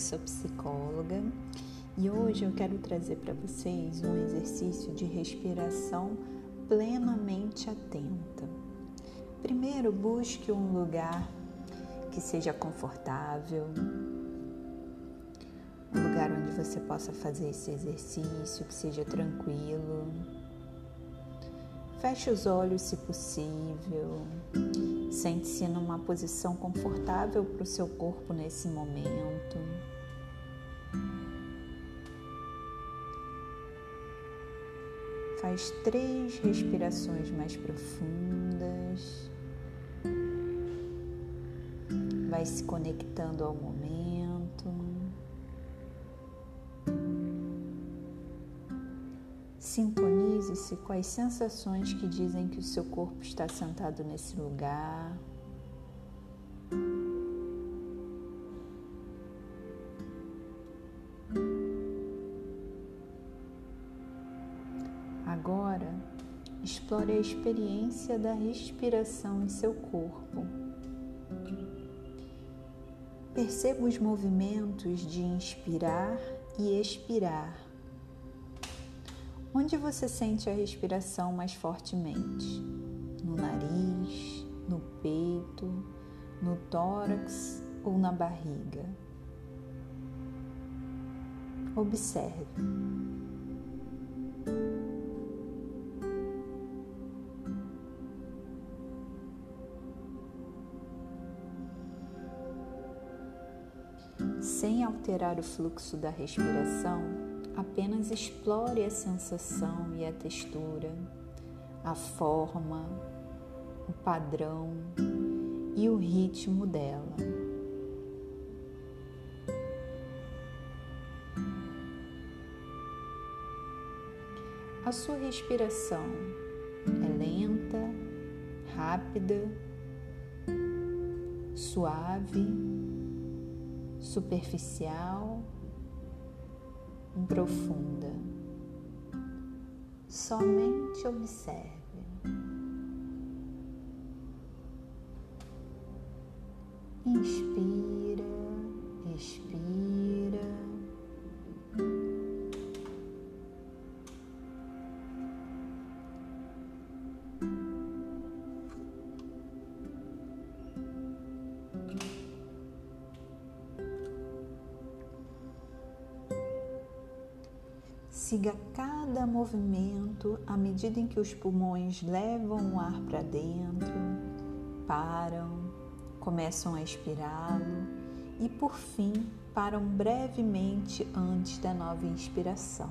sou psicóloga e hoje eu quero trazer para vocês um exercício de respiração plenamente atenta. Primeiro, busque um lugar que seja confortável, um lugar onde você possa fazer esse exercício, que seja tranquilo. Feche os olhos se possível. Sente-se numa posição confortável para o seu corpo nesse momento. Faz três respirações mais profundas. Vai se conectando ao momento. Sintonize-se com as sensações que dizem que o seu corpo está sentado nesse lugar. Agora, explore a experiência da respiração em seu corpo. Perceba os movimentos de inspirar e expirar Onde você sente a respiração mais fortemente? No nariz, no peito, no tórax ou na barriga? Observe. Sem alterar o fluxo da respiração, Apenas explore a sensação e a textura, a forma, o padrão e o ritmo dela. A sua respiração é lenta, rápida, suave, superficial profunda. Somente observe. Inspira, Siga cada movimento à medida em que os pulmões levam o ar para dentro, param, começam a expirá-lo e, por fim, param brevemente antes da nova inspiração.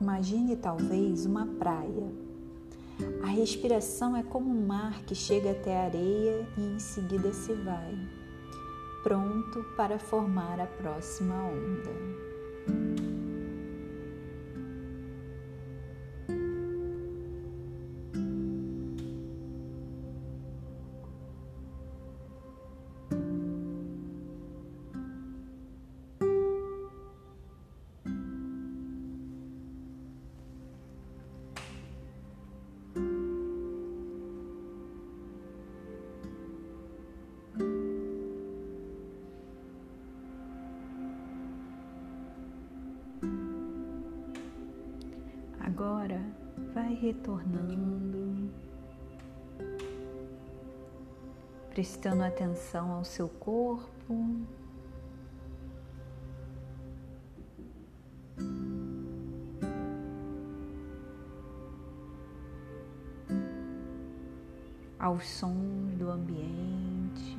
Imagine talvez uma praia. A respiração é como um mar que chega até a areia e em seguida se vai, pronto para formar a próxima onda. Agora vai retornando, prestando atenção ao seu corpo. Aos sons do ambiente.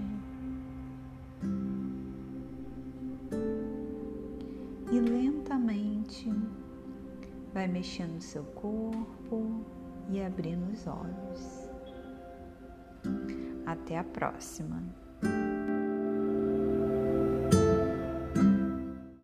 E lentamente Vai mexendo o seu corpo e abrindo os olhos. Até a próxima!